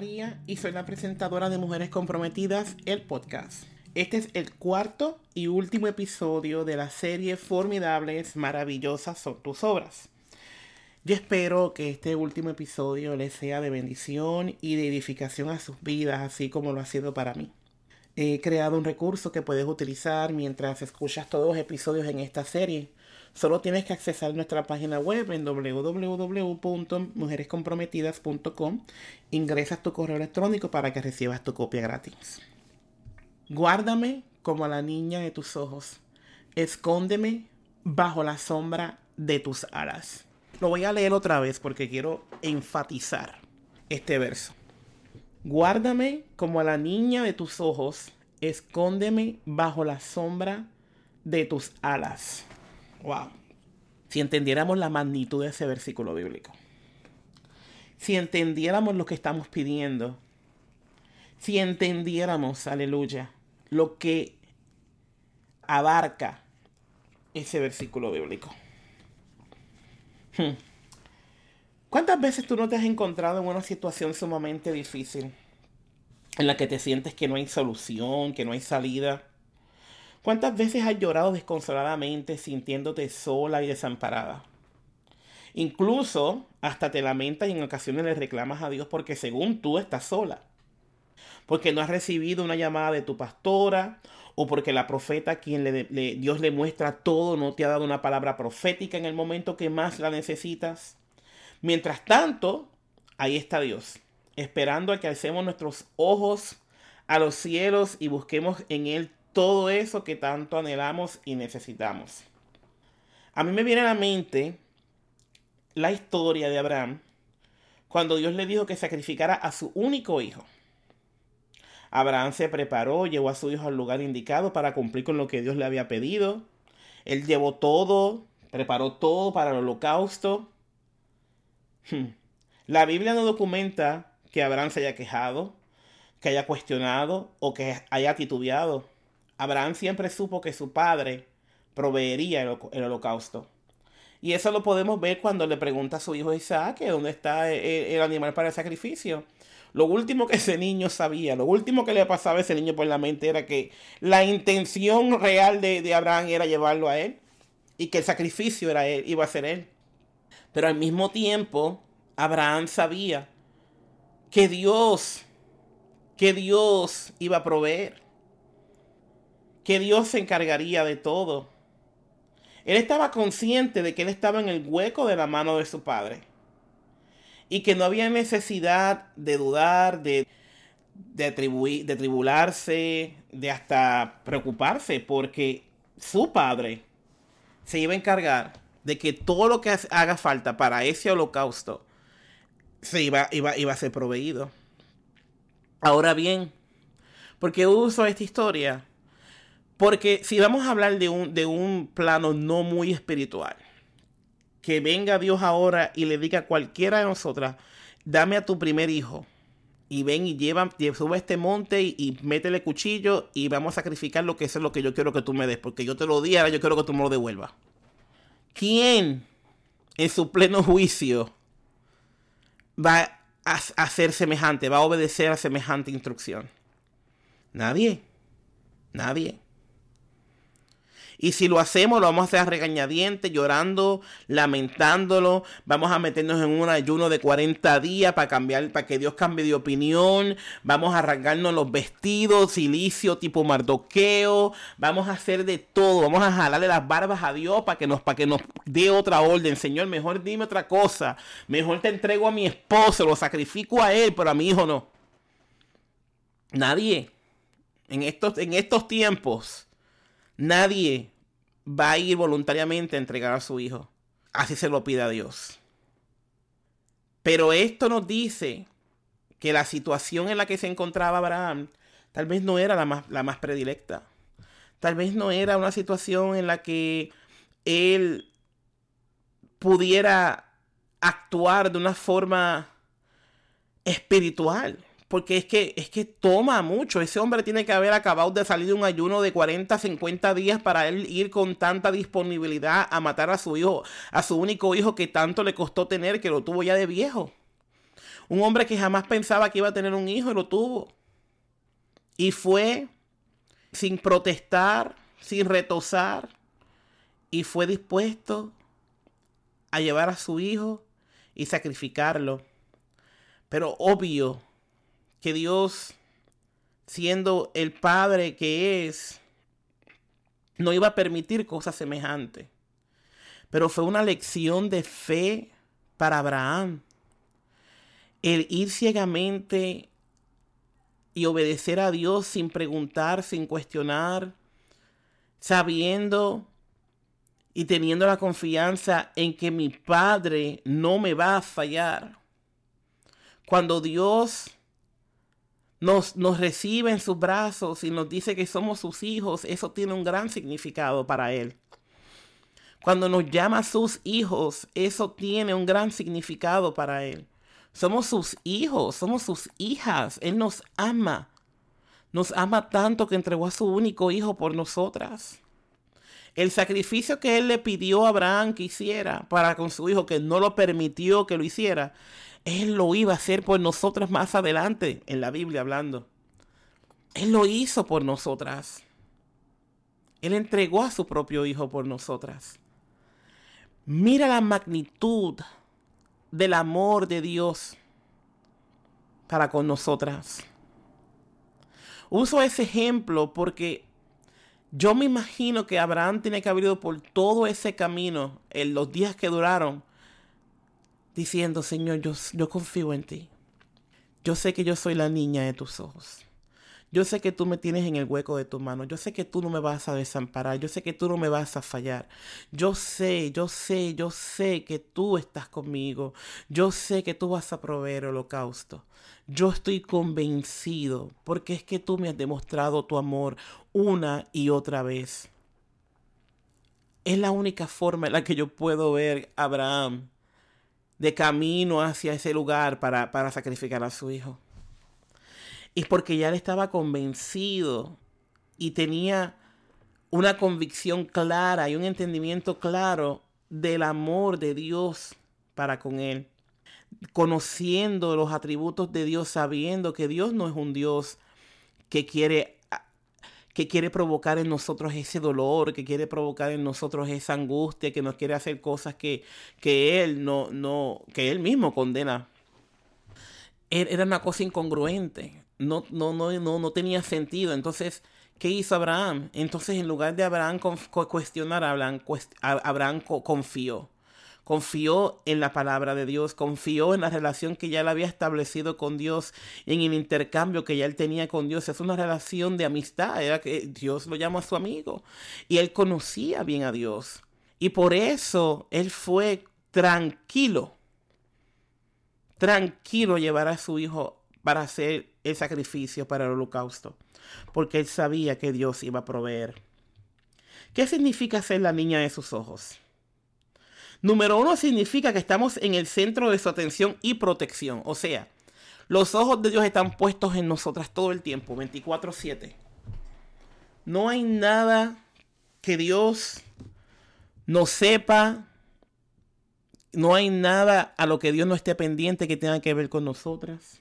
María y soy la presentadora de Mujeres Comprometidas, el podcast. Este es el cuarto y último episodio de la serie Formidables, Maravillosas son tus obras. Yo espero que este último episodio les sea de bendición y de edificación a sus vidas, así como lo ha sido para mí. He creado un recurso que puedes utilizar mientras escuchas todos los episodios en esta serie Solo tienes que accesar nuestra página web en www.mujerescomprometidas.com. Ingresas tu correo electrónico para que recibas tu copia gratis. Guárdame como a la niña de tus ojos. Escóndeme bajo la sombra de tus alas. Lo voy a leer otra vez porque quiero enfatizar este verso. Guárdame como a la niña de tus ojos. Escóndeme bajo la sombra de tus alas. Wow. Si entendiéramos la magnitud de ese versículo bíblico. Si entendiéramos lo que estamos pidiendo. Si entendiéramos, aleluya, lo que abarca ese versículo bíblico. Hmm. ¿Cuántas veces tú no te has encontrado en una situación sumamente difícil? En la que te sientes que no hay solución, que no hay salida ¿Cuántas veces has llorado desconsoladamente sintiéndote sola y desamparada? Incluso hasta te lamentas y en ocasiones le reclamas a Dios porque según tú estás sola. Porque no has recibido una llamada de tu pastora o porque la profeta a quien le, Dios le muestra todo no te ha dado una palabra profética en el momento que más la necesitas. Mientras tanto, ahí está Dios, esperando a que alcemos nuestros ojos a los cielos y busquemos en Él todo eso que tanto anhelamos y necesitamos. A mí me viene a la mente la historia de Abraham cuando Dios le dijo que sacrificara a su único hijo. Abraham se preparó, llevó a su hijo al lugar indicado para cumplir con lo que Dios le había pedido. Él llevó todo, preparó todo para el holocausto. Hmm. La Biblia no documenta que Abraham se haya quejado, que haya cuestionado o que haya titubeado. Abraham siempre supo que su padre proveería el, holocausto. Y eso lo podemos ver cuando le pregunta a su hijo Isaac dónde está el, animal para el sacrificio. Lo último que ese niño sabía, lo último que le pasaba a ese niño por la mente era que la intención real de, Abraham era llevarlo a él y que el sacrificio era él, iba a ser él. Pero al mismo tiempo, Abraham sabía que Dios, que Dios iba a proveer que Dios se encargaría de todo. Él estaba consciente de que él estaba en el hueco de la mano de su padre. Y que no había necesidad de dudar, de, de, de tribularse, de hasta preocuparse, porque su padre se iba a encargar de que todo lo que haga falta para ese holocausto se iba, iba, iba a ser proveído. Ahora bien, ¿por qué uso esta historia? Porque si vamos a hablar de un, de un plano no muy espiritual, que venga Dios ahora y le diga a cualquiera de nosotras, dame a tu primer hijo. Y ven y lleva, sube a este monte y, métele cuchillo y vamos a sacrificar lo que es lo que yo quiero que tú me des. Porque yo te lo di, ahora yo quiero que tú me lo devuelvas. ¿Quién en su pleno juicio va a hacer semejante, va a obedecer a semejante instrucción? Nadie. Nadie. Y si lo hacemos, lo vamos a hacer a regañadientes, llorando, lamentándolo. Vamos a meternos en un ayuno de 40 días para cambiar, para que Dios cambie de opinión. Vamos a arrancarnos los vestidos, silicio tipo mardoqueo. Vamos a hacer de todo. Vamos a jalarle las barbas a Dios para que nos, para que nos dé otra orden. Señor, mejor dime otra cosa. Mejor te entrego a mi esposo, lo sacrifico a él, pero a mi hijo no. Nadie en estos, en estos tiempos Nadie va a ir voluntariamente a entregar a su hijo. Así se lo pide a Dios. Pero esto nos dice que la situación en la que se encontraba Abraham tal vez no era la más, la más predilecta. Tal vez no era una situación en la que él pudiera actuar de una forma espiritual porque es que, es que toma mucho. Ese hombre tiene que haber acabado de salir de un ayuno de 40, 50 días para él ir con tanta disponibilidad a matar a su hijo, a su único hijo que tanto le costó tener, que lo tuvo ya de viejo. Un hombre que jamás pensaba que iba a tener un hijo y lo tuvo. Y fue sin protestar, sin retosar, y fue dispuesto a llevar a su hijo y sacrificarlo. Pero obvio que Dios, siendo el Padre que es, no iba a permitir cosas semejantes. Pero fue una lección de fe para Abraham. El ir ciegamente y obedecer a Dios sin preguntar, sin cuestionar, sabiendo y teniendo la confianza en que mi Padre no me va a fallar. Cuando Dios nos, recibe en sus brazos y nos dice que somos sus hijos, eso tiene un gran significado para Él. Cuando nos llama sus hijos, eso tiene un gran significado para Él. Somos sus hijos, somos sus hijas. Él nos ama. Nos ama tanto que entregó a su único hijo por nosotras. El sacrificio que Él le pidió a Abraham que hiciera para con su hijo, que no lo permitió que lo hiciera, Él lo iba a hacer por nosotras más adelante, en la Biblia hablando. Él lo hizo por nosotras. Él entregó a su propio hijo por nosotras. Mira la magnitud del amor de Dios para con nosotras. Uso ese ejemplo porque yo me imagino que Abraham tiene que haber ido por todo ese camino en los días que duraron, diciendo, Señor, yo, confío en ti. Yo sé que yo soy la niña de tus ojos. Yo sé que tú me tienes en el hueco de tu mano. Yo sé que tú no me vas a desamparar. Yo sé que tú no me vas a fallar. Yo sé, yo sé, yo sé que tú estás conmigo. Yo sé que tú vas a proveer holocausto. Yo estoy convencido porque es que tú me has demostrado tu amor una y otra vez. Es la única forma en la que yo puedo ver a Abraham de camino hacia ese lugar para, para sacrificar a su hijo. Y porque ya él estaba convencido y tenía una convicción clara y un entendimiento claro del amor de Dios para con él. Conociendo los atributos de Dios, sabiendo que Dios no es un Dios que quiere que quiere provocar en nosotros ese dolor, que quiere provocar en nosotros esa angustia, que nos quiere hacer cosas que, que Él no, no, que Él mismo condena. Era una cosa incongruente no, no, no, no, no tenía sentido. Entonces, ¿qué hizo Abraham? Entonces, en lugar de Abraham cuestionar, Abraham, Abraham confió. Confió en la palabra de Dios, confió en la relación que ya él había establecido con Dios, en el intercambio que ya él tenía con Dios. Es una relación de amistad, era que Dios lo llama a su amigo. Y él conocía bien a Dios. Y por eso él fue tranquilo, tranquilo llevar a su hijo para hacer el sacrificio para el holocausto, porque él sabía que Dios iba a proveer. ¿Qué significa ser la niña de sus ojos? Número uno significa que estamos en el centro de su atención y protección, o sea, los ojos de Dios están puestos en nosotras todo el tiempo, 24/7. No hay nada que Dios no sepa, no hay nada a lo que Dios no esté pendiente que tenga que ver con nosotras.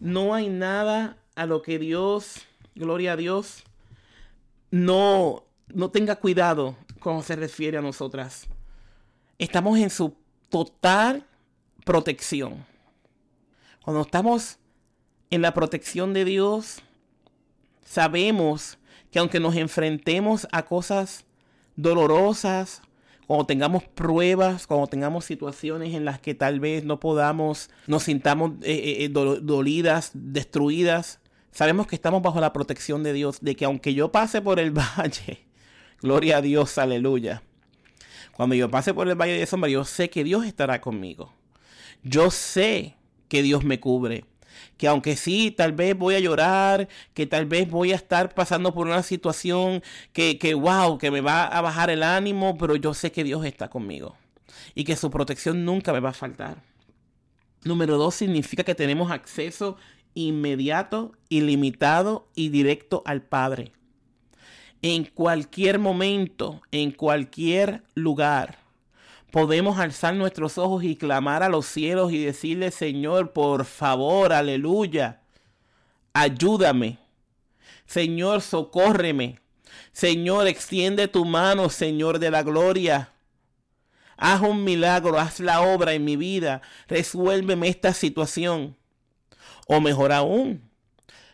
No hay nada a lo que Dios, gloria a Dios, no, no tenga cuidado cuando se refiere a nosotras. Estamos en su total protección. Cuando estamos en la protección de Dios, sabemos que aunque nos enfrentemos a cosas dolorosas, cuando tengamos pruebas, cuando tengamos situaciones en las que tal vez no podamos, nos sintamos eh, eh, eh, dolidas, destruidas, sabemos que estamos bajo la protección de Dios, de que aunque yo pase por el valle, gloria a Dios, aleluya. Cuando yo pase por el valle de sombra, yo sé que Dios estará conmigo. Yo sé que Dios me cubre que aunque sí, tal vez voy a llorar, que tal vez voy a estar pasando por una situación que, que, wow, que me va a bajar el ánimo, pero yo sé que Dios está conmigo y que su protección nunca me va a faltar. Número dos significa que tenemos acceso inmediato, ilimitado y directo al Padre. En cualquier momento, en cualquier lugar podemos alzar nuestros ojos y clamar a los cielos y decirle, Señor, por favor, aleluya, ayúdame. Señor, socórreme. Señor, extiende tu mano, Señor de la gloria. Haz un milagro, haz la obra en mi vida, resuélveme esta situación. O mejor aún,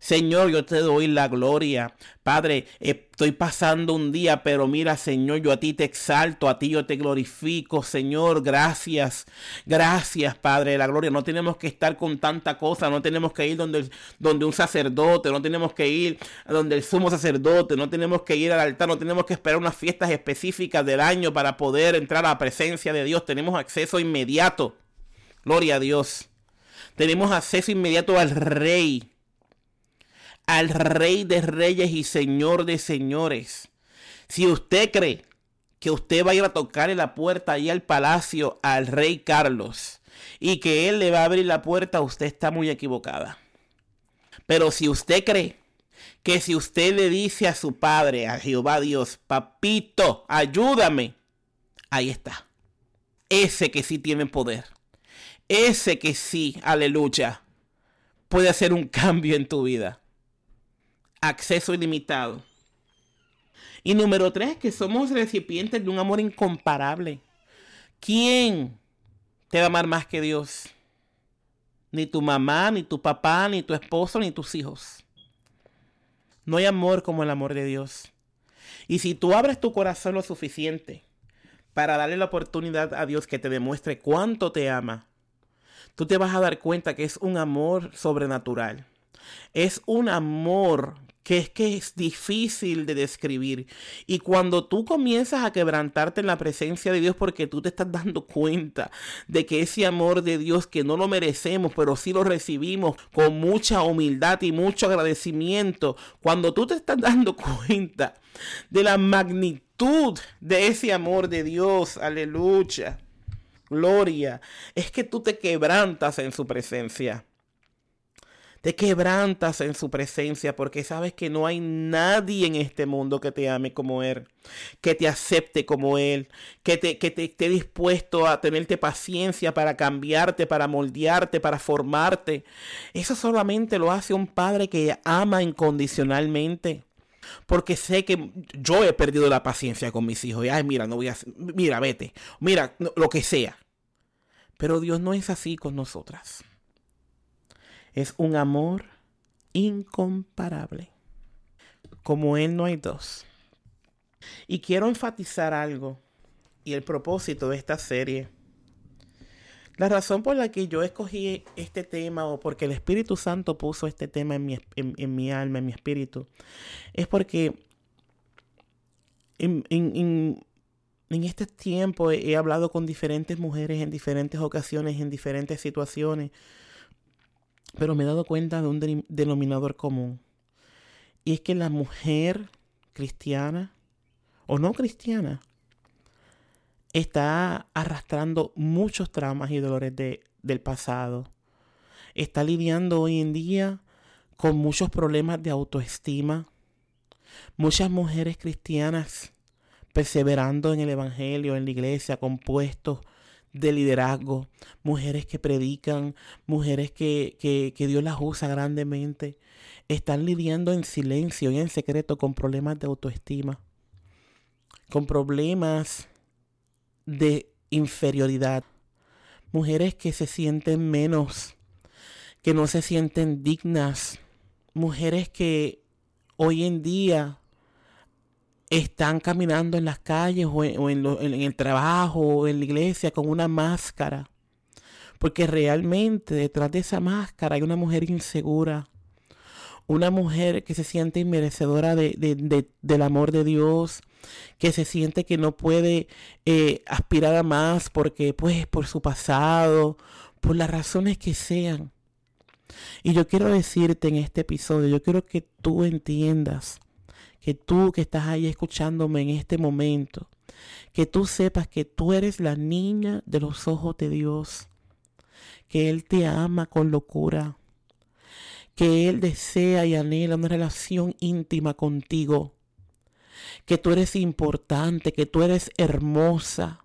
Señor, yo te doy la gloria. Padre, estoy pasando un día, pero mira, Señor, yo a ti te exalto, a ti yo te glorifico, Señor. Gracias, gracias, Padre la gloria. No tenemos que estar con tanta cosa, no tenemos que ir donde, donde un sacerdote, no tenemos que ir donde el sumo sacerdote, no tenemos que ir al altar, no tenemos que esperar unas fiestas específicas del año para poder entrar a la presencia de Dios. Tenemos acceso inmediato. Gloria a Dios. Tenemos acceso inmediato al Rey al Rey de Reyes y Señor de Señores. Si usted cree que usted va a ir a tocarle la puerta ahí al palacio al Rey Carlos y que él le va a abrir la puerta, usted está muy equivocada. Pero si usted cree que si usted le dice a su padre, a Jehová Dios, papito, ayúdame, ahí está. Ese que sí tiene poder. Ese que sí, aleluya, puede hacer un cambio en tu vida acceso ilimitado. Y número tres, que somos recipientes de un amor incomparable. ¿Quién te va a amar más que Dios? Ni tu mamá, ni tu papá, ni tu esposo, ni tus hijos. No hay amor como el amor de Dios. Y si tú abres tu corazón lo suficiente para darle la oportunidad a Dios que te demuestre cuánto te ama, tú te vas a dar cuenta que es un amor sobrenatural. Es un amor que es que es difícil de describir. Y cuando tú comienzas a quebrantarte en la presencia de Dios porque tú te estás dando cuenta de que ese amor de Dios que no lo merecemos, pero sí lo recibimos con mucha humildad y mucho agradecimiento, cuando tú te estás dando cuenta de la magnitud de ese amor de Dios, aleluya, gloria, es que tú te quebrantas en su presencia te quebrantas en su presencia porque sabes que no hay nadie en este mundo que te ame como Él, que te acepte como Él, que te, que te esté dispuesto a tenerte paciencia para cambiarte, para moldearte, para formarte. Eso solamente lo hace un padre que ama incondicionalmente. Porque sé que yo he perdido la paciencia con mis hijos. Y, ay, mira, no voy a, mira, vete, mira, lo que sea. Pero Dios no es así con nosotras. Es un amor incomparable. Como Él no hay dos. Y quiero enfatizar algo y el propósito de esta serie. La razón por la que yo escogí este tema o porque el Espíritu Santo puso este tema en mi, en, mi alma, en mi espíritu, es porque en, en, en este tiempo he hablado con diferentes mujeres en diferentes ocasiones, en diferentes situaciones, pero me he dado cuenta de un denominador común. Y es que la mujer cristiana o no cristiana está arrastrando muchos traumas y dolores del pasado. Está lidiando hoy en día con muchos problemas de autoestima. Muchas mujeres cristianas perseverando en el Evangelio, en la iglesia, compuestos de liderazgo, mujeres que predican, mujeres que, que, Dios las usa grandemente, están lidiando en silencio y en secreto con problemas de autoestima, con problemas de inferioridad, mujeres que se sienten menos, que no se sienten dignas, mujeres que hoy en día están caminando en las calles o, en, el trabajo o en la iglesia con una máscara. Porque realmente detrás de esa máscara hay una mujer insegura. Una mujer que se siente inmerecedora del amor de Dios. Que se siente que no puede eh, aspirar a más porque pues por su pasado. Por las razones que sean. Y yo quiero decirte en este episodio, yo quiero que tú entiendas que tú que estás ahí escuchándome en este momento, que tú sepas que tú eres la niña de los ojos de Dios, que Él te ama con locura, que Él desea y anhela una relación íntima contigo, que tú eres importante, que tú eres hermosa,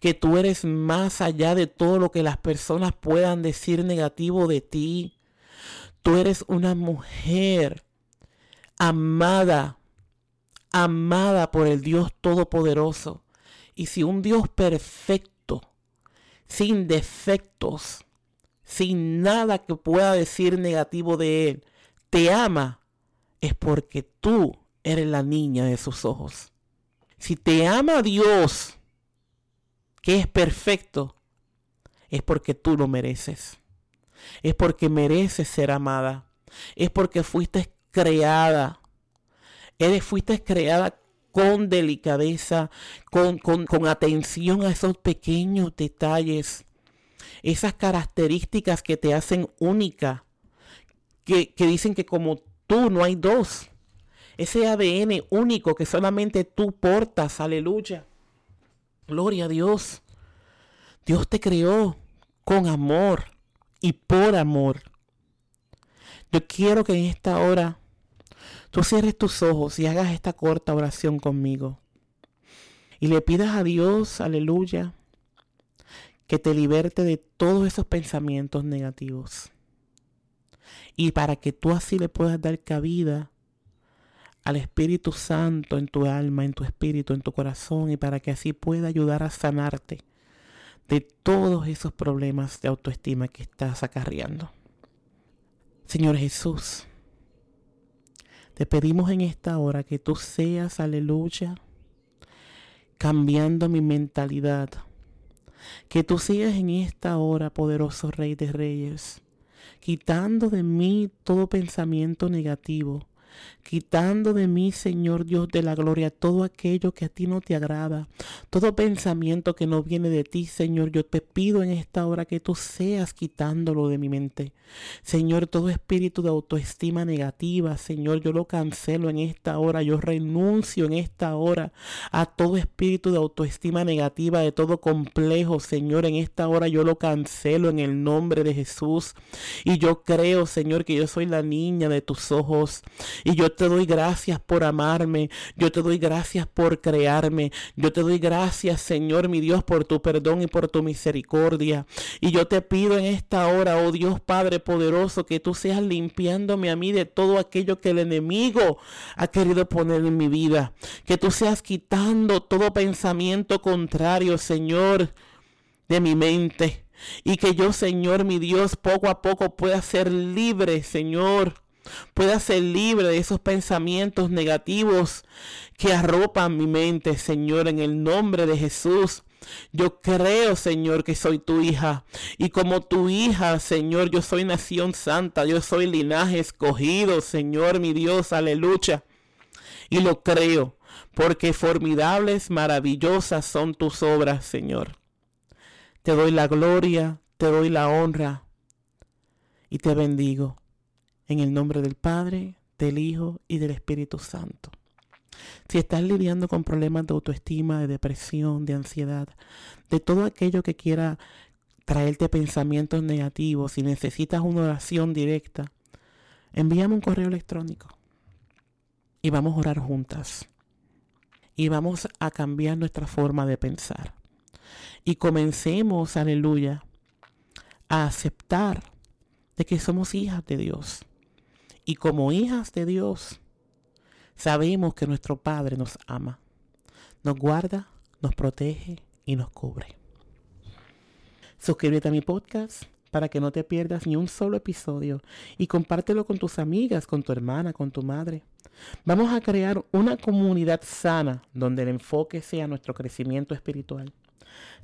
que tú eres más allá de todo lo que las personas puedan decir negativo de ti. Tú eres una mujer amada, amada por el Dios Todopoderoso. Y si un Dios perfecto, sin defectos, sin nada que pueda decir negativo de Él, te ama, es porque tú eres la niña de sus ojos. Si te ama Dios, que es perfecto, es porque tú lo mereces. Es porque mereces ser amada. Es porque fuiste creada. Eres, fuiste creada con delicadeza, con, con, atención a esos pequeños detalles, esas características que te hacen única, que, que dicen que como tú no hay dos. Ese ADN único que solamente tú portas, aleluya. Gloria a Dios. Dios te creó con amor y por amor. Yo quiero que en esta hora tú cierres tus ojos y hagas esta corta oración conmigo. Y le pidas a Dios, aleluya, que te liberte de todos esos pensamientos negativos. Y para que tú así le puedas dar cabida al Espíritu Santo en tu alma, en tu espíritu, en tu corazón, y para que así pueda ayudar a sanarte de todos esos problemas de autoestima que estás acarreando. Señor Jesús, te pedimos en esta hora que tú seas, aleluya, cambiando mi mentalidad. Que tú seas en esta hora, poderoso Rey de Reyes, quitando de mí todo pensamiento negativo, quitando de mí, Señor Dios de la gloria, todo aquello que a ti no te agrada, todo pensamiento que no viene de ti, Señor. Yo te pido en esta hora que tú seas quitándolo de mi mente. Señor, todo espíritu de autoestima negativa, Señor, yo lo cancelo en esta hora, yo renuncio en esta hora a todo espíritu de autoestima negativa, de todo complejo, Señor, en esta hora yo lo cancelo en el nombre de Jesús. Y yo creo, Señor, que yo soy la niña de tus ojos y yo te doy gracias por amarme. Yo te doy gracias por crearme. Yo te doy gracias, Señor, mi Dios, por tu perdón y por tu misericordia. Y yo te pido en esta hora, oh Dios Padre poderoso, que tú seas limpiándome a mí de todo aquello que el enemigo ha querido poner en mi vida. Que tú seas quitando todo pensamiento contrario, Señor, de mi mente. Y que yo, Señor, mi Dios, poco a poco pueda ser libre, Señor pueda ser libre de esos pensamientos negativos que arropan mi mente, Señor, en el nombre de Jesús. Yo creo, Señor, que soy tu hija. Y como tu hija, Señor, yo soy nación santa. Yo soy linaje escogido, Señor, mi Dios, aleluya. Y lo creo, porque formidables, maravillosas son tus obras, Señor. Te doy la gloria, te doy la honra y te bendigo. En el nombre del Padre, del Hijo y del Espíritu Santo. Si estás lidiando con problemas de autoestima, de depresión, de ansiedad, de todo aquello que quiera traerte pensamientos negativos, si necesitas una oración directa, envíame un correo electrónico y vamos a orar juntas. Y vamos a cambiar nuestra forma de pensar. Y comencemos, aleluya, a aceptar de que somos hijas de Dios y como hijas de Dios, sabemos que nuestro Padre nos ama, nos guarda, nos protege y nos cubre. Suscríbete a mi podcast para que no te pierdas ni un solo episodio y compártelo con tus amigas, con tu hermana, con tu madre. Vamos a crear una comunidad sana donde el enfoque sea nuestro crecimiento espiritual.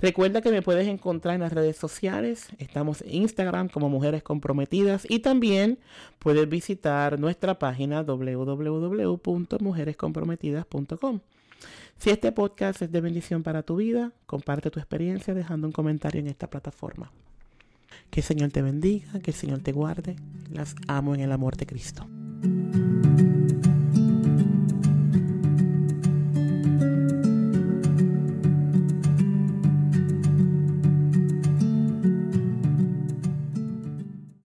Recuerda que me puedes encontrar en las redes sociales. Estamos en Instagram como Mujeres Comprometidas y también puedes visitar nuestra página www.mujerescomprometidas.com. Si este podcast es de bendición para tu vida, comparte tu experiencia dejando un comentario en esta plataforma. Que el Señor te bendiga, que el Señor te guarde. Las amo en el amor de Cristo.